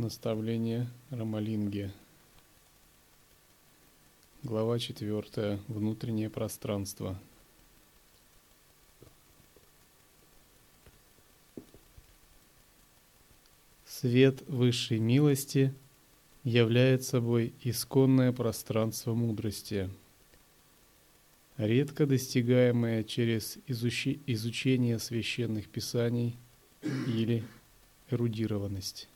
Наставление Рамалинги. Глава 4. Внутреннее пространство. Свет высшей милости является собой исконное пространство мудрости, редко достигаемое через изучи- изучение священных писаний или эрудированность.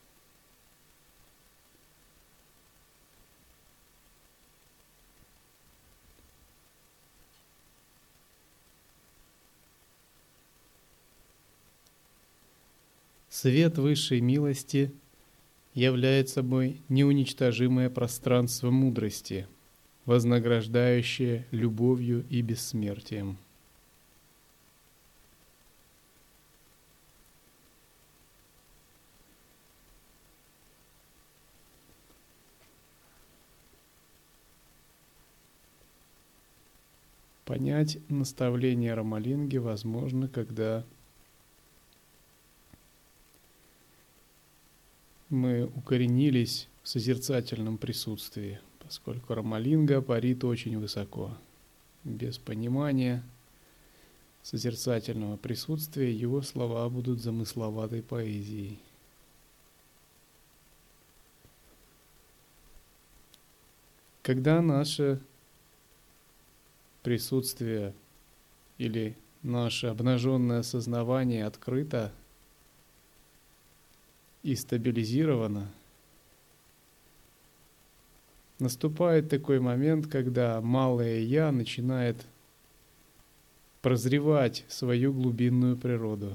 Свет высшей милости является собой неуничтожимое пространство мудрости, вознаграждающее любовью и бессмертием. Понять наставление Рамалинги возможно, когда мы укоренились в созерцательном присутствии, поскольку Рамалинга парит очень высоко. Без понимания созерцательного присутствия его слова будут замысловатой поэзией. Когда наше присутствие или наше обнаженное сознавание открыто – и стабилизирована, наступает такой момент, когда малое «я» начинает прозревать свою глубинную природу.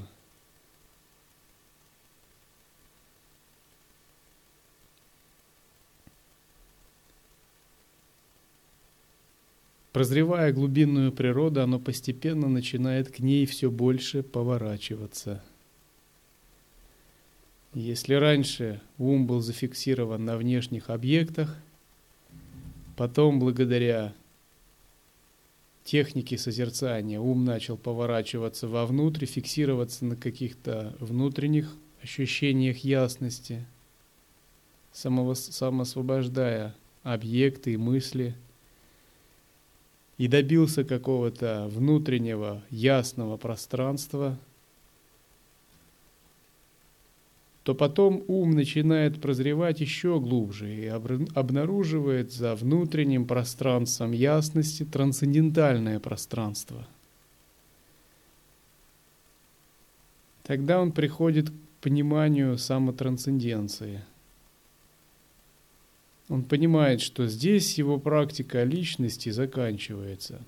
Прозревая глубинную природу, оно постепенно начинает к ней все больше поворачиваться – если раньше ум был зафиксирован на внешних объектах, потом благодаря технике созерцания ум начал поворачиваться вовнутрь, фиксироваться на каких-то внутренних ощущениях ясности, самоосвобождая объекты и мысли, и добился какого-то внутреннего ясного пространства – то потом ум начинает прозревать еще глубже и обнаруживает за внутренним пространством ясности трансцендентальное пространство. Тогда он приходит к пониманию самотрансценденции. Он понимает, что здесь его практика личности заканчивается.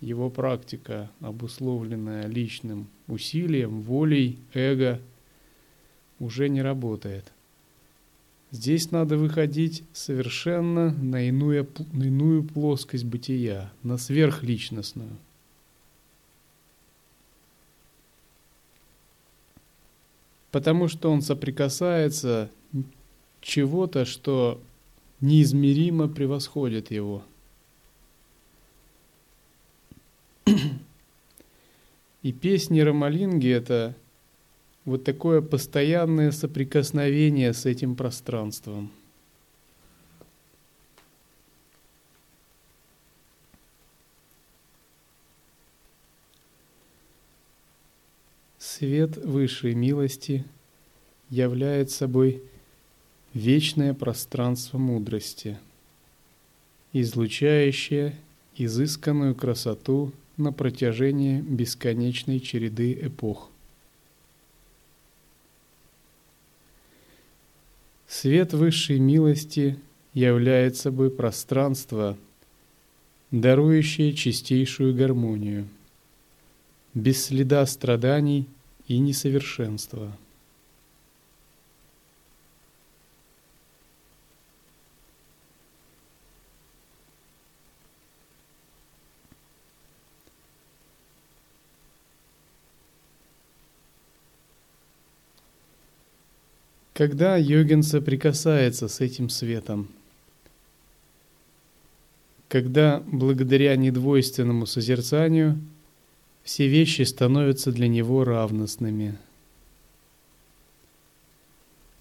Его практика, обусловленная личным усилием, волей, эго – уже не работает. Здесь надо выходить совершенно на иную, на иную плоскость бытия, на сверхличностную. Потому что он соприкасается чего-то, что неизмеримо превосходит его. И песни Рамалинги – это вот такое постоянное соприкосновение с этим пространством. Свет высшей милости является собой вечное пространство мудрости, излучающее изысканную красоту на протяжении бесконечной череды эпох. Свет высшей милости является собой пространство, дарующее чистейшую гармонию, без следа страданий и несовершенства. Когда йогин соприкасается с этим светом, когда благодаря недвойственному созерцанию все вещи становятся для него равностными.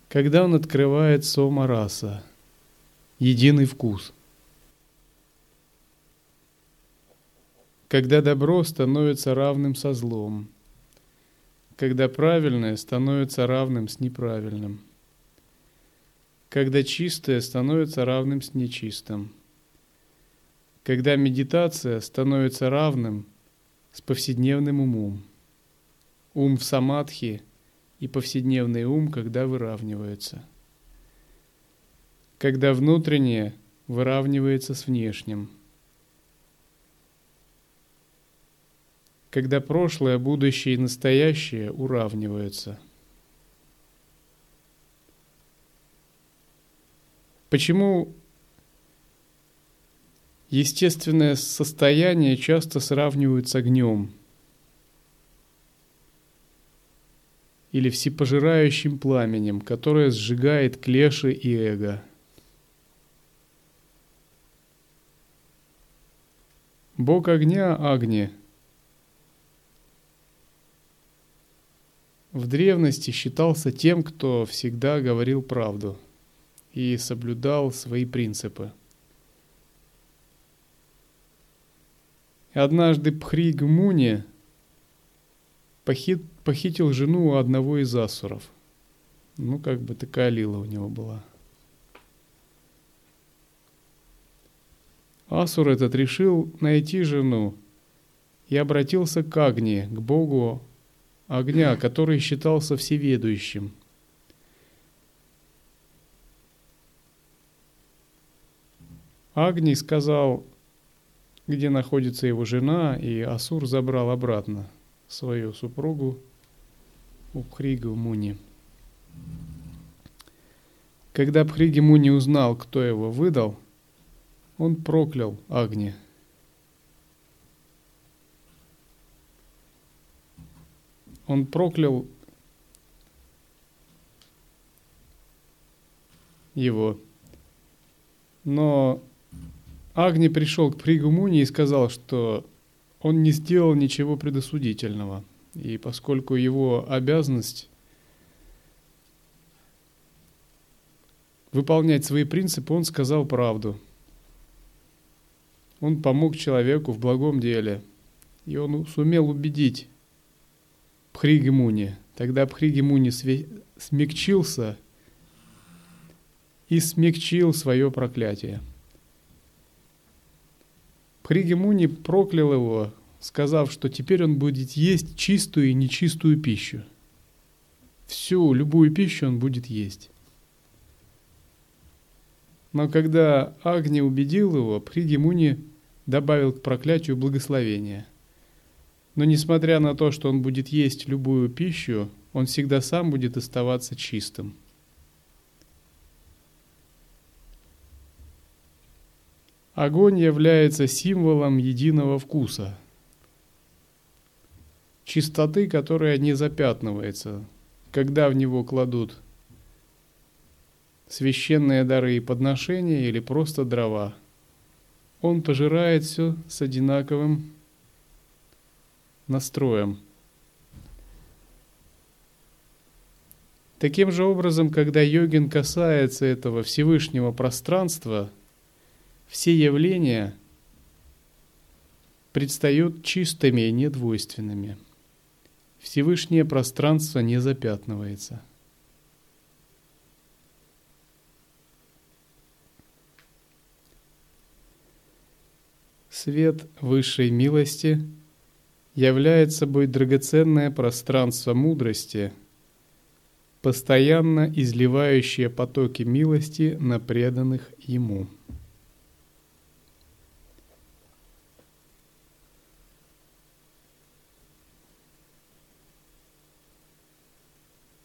когда он открывает сома раса, единый вкус. Когда добро становится равным со злом, когда правильное становится равным с неправильным, когда чистое становится равным с нечистым, когда медитация становится равным с повседневным умом, ум в самадхи и повседневный ум, когда выравниваются, когда внутреннее выравнивается с внешним, когда прошлое, будущее и настоящее уравниваются. Почему естественное состояние часто сравнивают с огнем? Или всепожирающим пламенем, которое сжигает клеши и эго. Бог огня Агни. В древности считался тем, кто всегда говорил правду и соблюдал свои принципы. Однажды Пхриг Муни похит, похитил жену одного из асуров. Ну, как бы такая лила у него была. Асур этот решил найти жену и обратился к Агне, к богу огня, который считался всеведущим. Агни сказал, где находится его жена, и Асур забрал обратно свою супругу Упхригу Муни. Когда Пхриги Муни узнал, кто его выдал, он проклял Агни. Он проклял его. Но Агни пришел к Пригумуни и сказал, что он не сделал ничего предосудительного. И поскольку его обязанность выполнять свои принципы, он сказал правду. Он помог человеку в благом деле. И он сумел убедить Пхригимуни. Тогда Пхригимуни смягчился и смягчил свое проклятие. Хригемуни проклял его, сказав, что теперь он будет есть чистую и нечистую пищу. Всю, любую пищу он будет есть. Но когда Агни убедил его, Пригемуни добавил к проклятию благословение. Но несмотря на то, что он будет есть любую пищу, он всегда сам будет оставаться чистым. Огонь является символом единого вкуса, чистоты, которая не запятнывается, когда в него кладут священные дары и подношения или просто дрова. Он пожирает все с одинаковым настроем. Таким же образом, когда йогин касается этого Всевышнего пространства – все явления предстают чистыми и недвойственными. Всевышнее пространство не запятнывается. Свет высшей милости является собой драгоценное пространство мудрости, постоянно изливающее потоки милости на преданных Ему.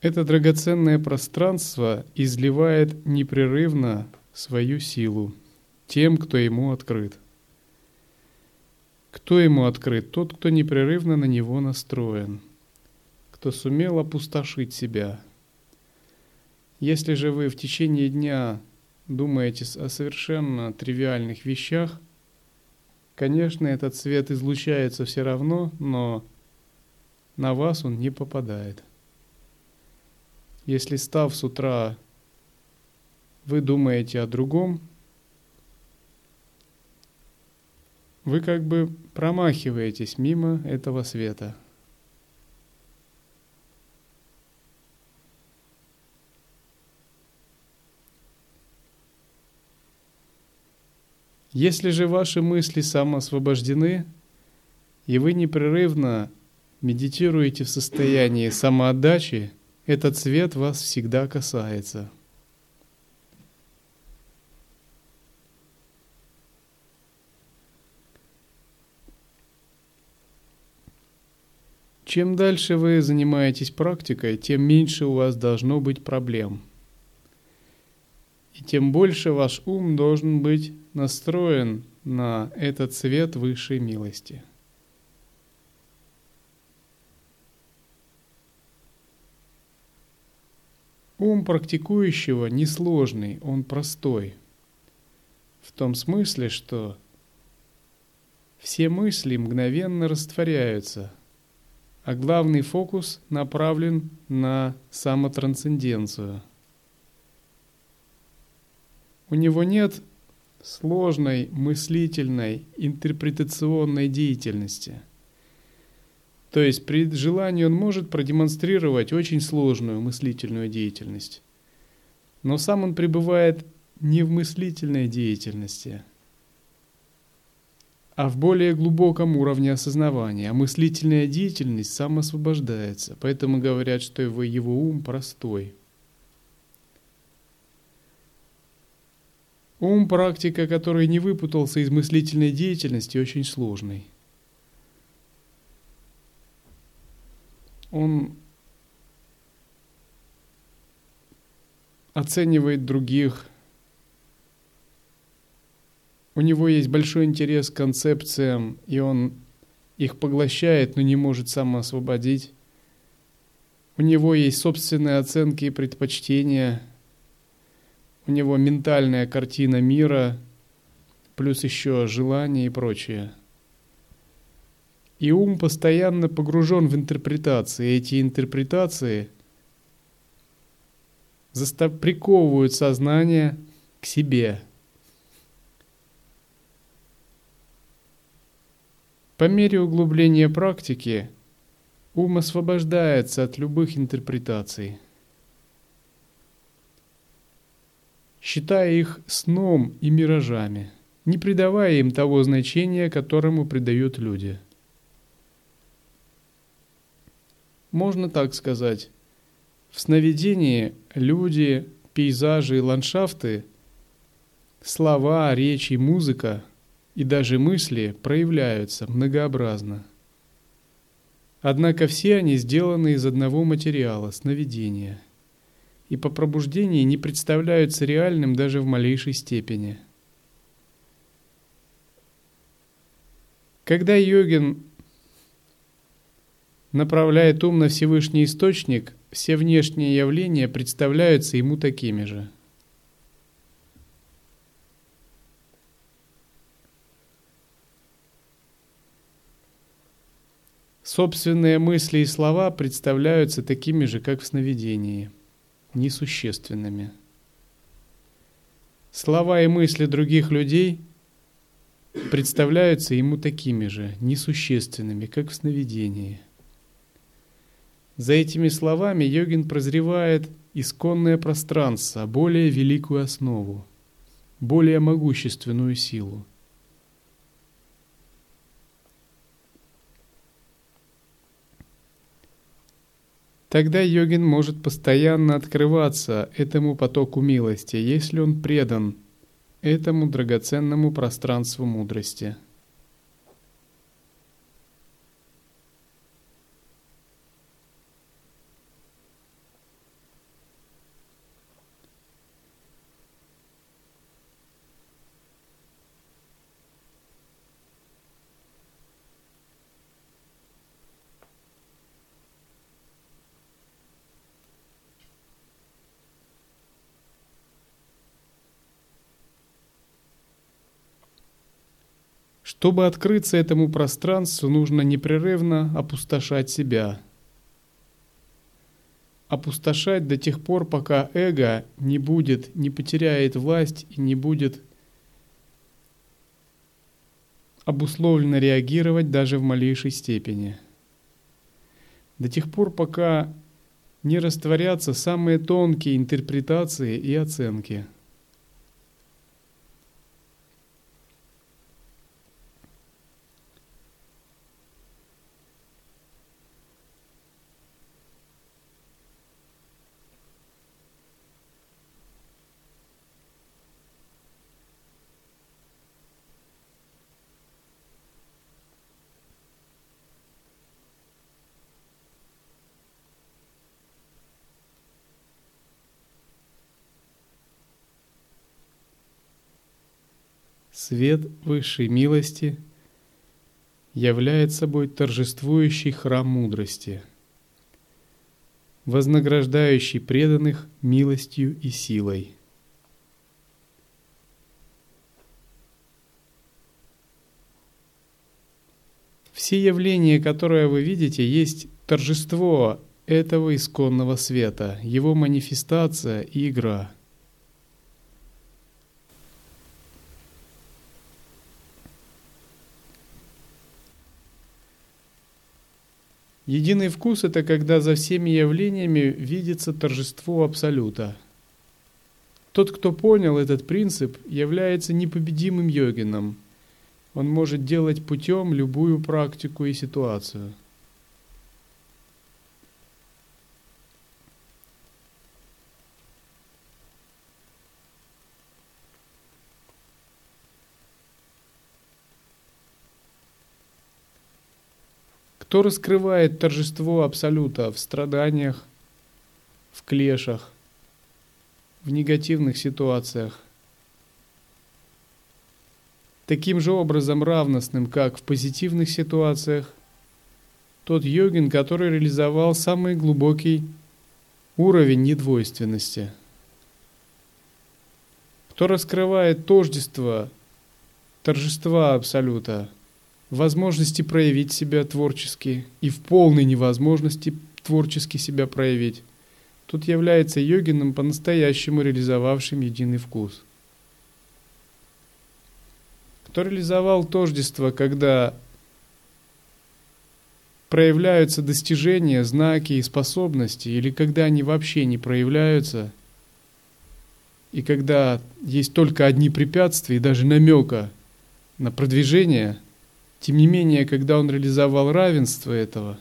Это драгоценное пространство изливает непрерывно свою силу тем, кто ему открыт. Кто ему открыт? Тот, кто непрерывно на него настроен, кто сумел опустошить себя. Если же вы в течение дня думаете о совершенно тривиальных вещах, конечно, этот свет излучается все равно, но на вас он не попадает – если став с утра, вы думаете о другом, вы как бы промахиваетесь мимо этого света. Если же ваши мысли самоосвобождены, и вы непрерывно медитируете в состоянии самоотдачи, этот свет вас всегда касается. Чем дальше вы занимаетесь практикой, тем меньше у вас должно быть проблем. И тем больше ваш ум должен быть настроен на этот свет высшей милости – Ум практикующего несложный, он простой. В том смысле, что все мысли мгновенно растворяются, а главный фокус направлен на самотрансценденцию. У него нет сложной мыслительной интерпретационной деятельности – то есть при желании он может продемонстрировать очень сложную мыслительную деятельность. Но сам он пребывает не в мыслительной деятельности, а в более глубоком уровне осознавания. А мыслительная деятельность самоосвобождается. Поэтому говорят, что его, его ум простой. Ум практика, который не выпутался из мыслительной деятельности, очень сложный. Он оценивает других, у него есть большой интерес к концепциям, и он их поглощает, но не может самоосвободить. У него есть собственные оценки и предпочтения, у него ментальная картина мира, плюс еще желания и прочее – и ум постоянно погружен в интерпретации. Эти интерпретации застав... приковывают сознание к себе. По мере углубления практики ум освобождается от любых интерпретаций, считая их сном и миражами, не придавая им того значения, которому придают люди – Можно так сказать. В сновидении люди, пейзажи и ландшафты, слова, речи, музыка и даже мысли проявляются многообразно. Однако все они сделаны из одного материала – сновидения, и по пробуждении не представляются реальным даже в малейшей степени. Когда йогин направляет ум на Всевышний Источник, все внешние явления представляются ему такими же. Собственные мысли и слова представляются такими же, как в сновидении, несущественными. Слова и мысли других людей представляются ему такими же, несущественными, как в сновидении – за этими словами йогин прозревает исконное пространство, более великую основу, более могущественную силу. Тогда йогин может постоянно открываться этому потоку милости, если он предан этому драгоценному пространству мудрости – Чтобы открыться этому пространству, нужно непрерывно опустошать себя. опустошать до тех пор, пока эго не будет, не потеряет власть и не будет обусловленно реагировать даже в малейшей степени. До тех пор, пока не растворятся самые тонкие интерпретации и оценки – Свет высшей милости являет собой торжествующий храм мудрости, вознаграждающий преданных милостью и силой. Все явления, которые вы видите, есть торжество этого исконного света, его манифестация и игра – Единый вкус – это когда за всеми явлениями видится торжество Абсолюта. Тот, кто понял этот принцип, является непобедимым йогином. Он может делать путем любую практику и ситуацию – Кто раскрывает торжество Абсолюта в страданиях, в клешах, в негативных ситуациях? Таким же образом равностным, как в позитивных ситуациях, тот йогин, который реализовал самый глубокий уровень недвойственности. Кто раскрывает тождество, торжества Абсолюта – возможности проявить себя творчески и в полной невозможности творчески себя проявить, тут является йогином по-настоящему реализовавшим единый вкус. Кто реализовал тождество, когда проявляются достижения, знаки и способности, или когда они вообще не проявляются, и когда есть только одни препятствия и даже намека на продвижение – тем не менее, когда он реализовал равенство этого,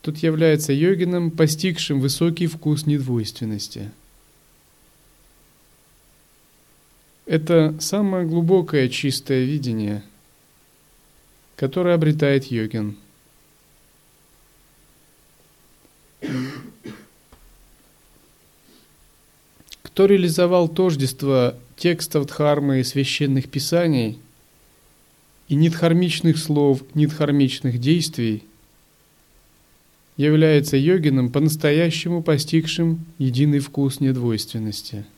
тот является йогином, постигшим высокий вкус недвойственности. Это самое глубокое чистое видение, которое обретает йогин. Кто реализовал тождество текстов Дхармы и священных писаний – и нидхармичных слов, нидхармичных действий является йогином, по-настоящему постигшим единый вкус недвойственности –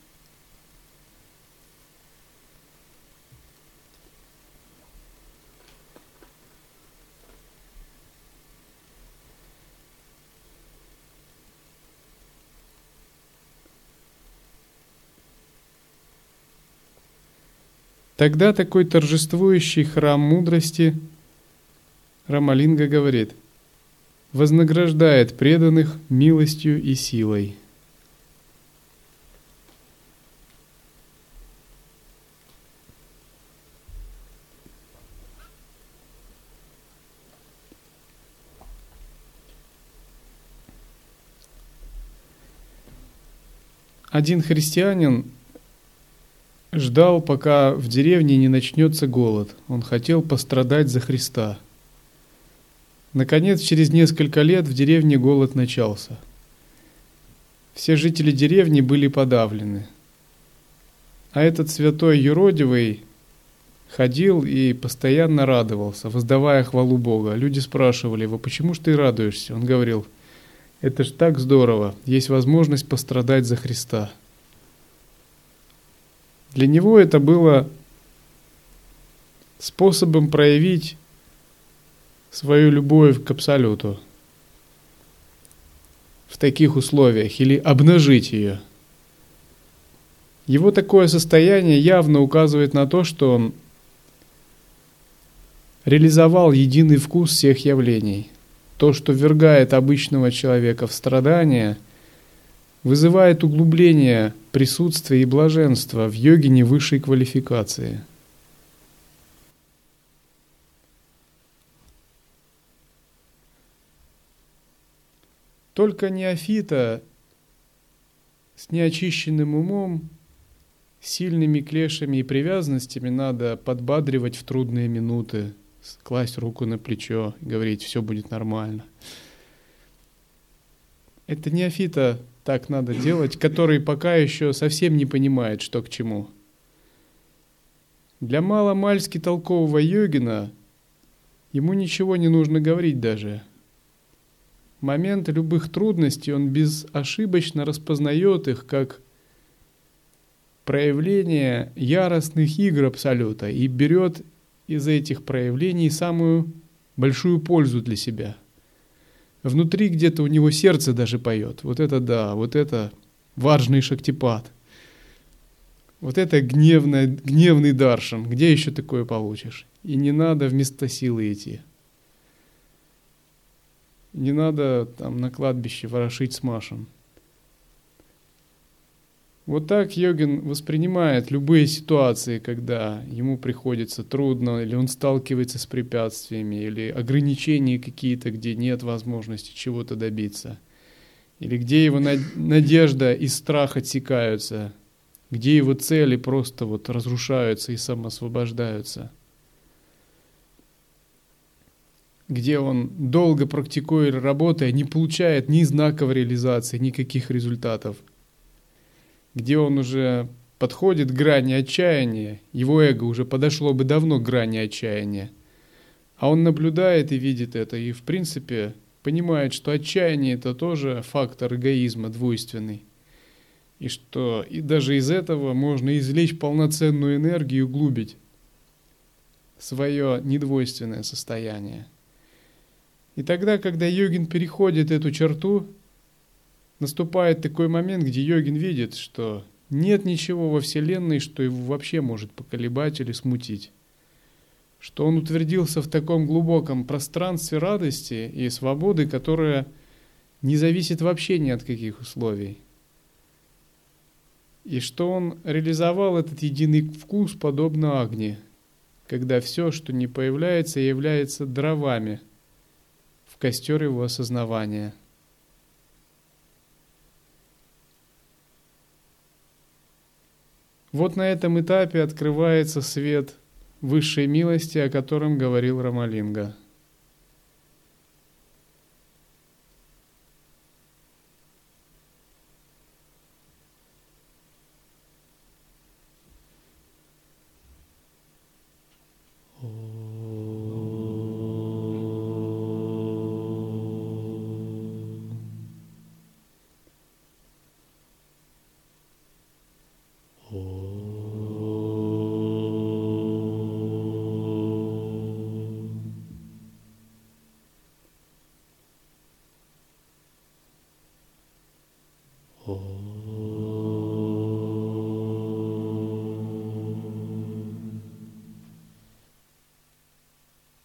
Тогда такой торжествующий храм мудрости, Рамалинга говорит, вознаграждает преданных милостью и силой. Один христианин ждал, пока в деревне не начнется голод. Он хотел пострадать за Христа. Наконец, через несколько лет в деревне голод начался. Все жители деревни были подавлены. А этот святой юродивый ходил и постоянно радовался, воздавая хвалу Бога. Люди спрашивали его, почему ж ты радуешься? Он говорил, это ж так здорово, есть возможность пострадать за Христа. Для него это было способом проявить свою любовь к Абсолюту. в таких условиях или обнажить ее. Его такое состояние явно указывает на то, что он реализовал единый вкус всех явлений. То, что ввергает обычного человека в страдания, вызывает углубление присутствия и блаженства в йогине высшей квалификации – Только неофита с неочищенным умом, сильными клешами и привязанностями надо подбадривать в трудные минуты, класть руку на плечо и говорить, все будет нормально. Это неофита так надо делать, который пока еще совсем не понимает, что к чему. Для маломальски толкового йогина ему ничего не нужно говорить даже – момент любых трудностей он безошибочно распознает их как проявление яростных игр Абсолюта и берет из этих проявлений самую большую пользу для себя. Внутри где-то у него сердце даже поет. Вот это да, вот это важный шактипад. Вот это гневный, гневный даршан. Где еще такое получишь? И не надо вместо силы идти. Не надо там на кладбище ворошить с Машем. Вот так йогин воспринимает любые ситуации, когда ему приходится трудно, или он сталкивается с препятствиями, или ограничения какие-то, где нет возможности чего-то добиться, или где его надежда и страх отсекаются, где его цели просто вот разрушаются и самоосвобождаются – где он долго практикует работая, не получает ни знаковой реализации, никаких результатов, где он уже подходит к грани отчаяния, его эго уже подошло бы давно к грани отчаяния, а он наблюдает и видит это, и в принципе понимает, что отчаяние это тоже фактор эгоизма двойственный, и что и даже из этого можно извлечь полноценную энергию и углубить свое недвойственное состояние. И тогда, когда йогин переходит эту черту, наступает такой момент, где йогин видит, что нет ничего во Вселенной, что его вообще может поколебать или смутить. Что он утвердился в таком глубоком пространстве радости и свободы, которая не зависит вообще ни от каких условий. И что он реализовал этот единый вкус подобно огне, когда все, что не появляется, является дровами – в костер его осознавания. Вот на этом этапе открывается свет высшей милости, о котором говорил Рамалинга –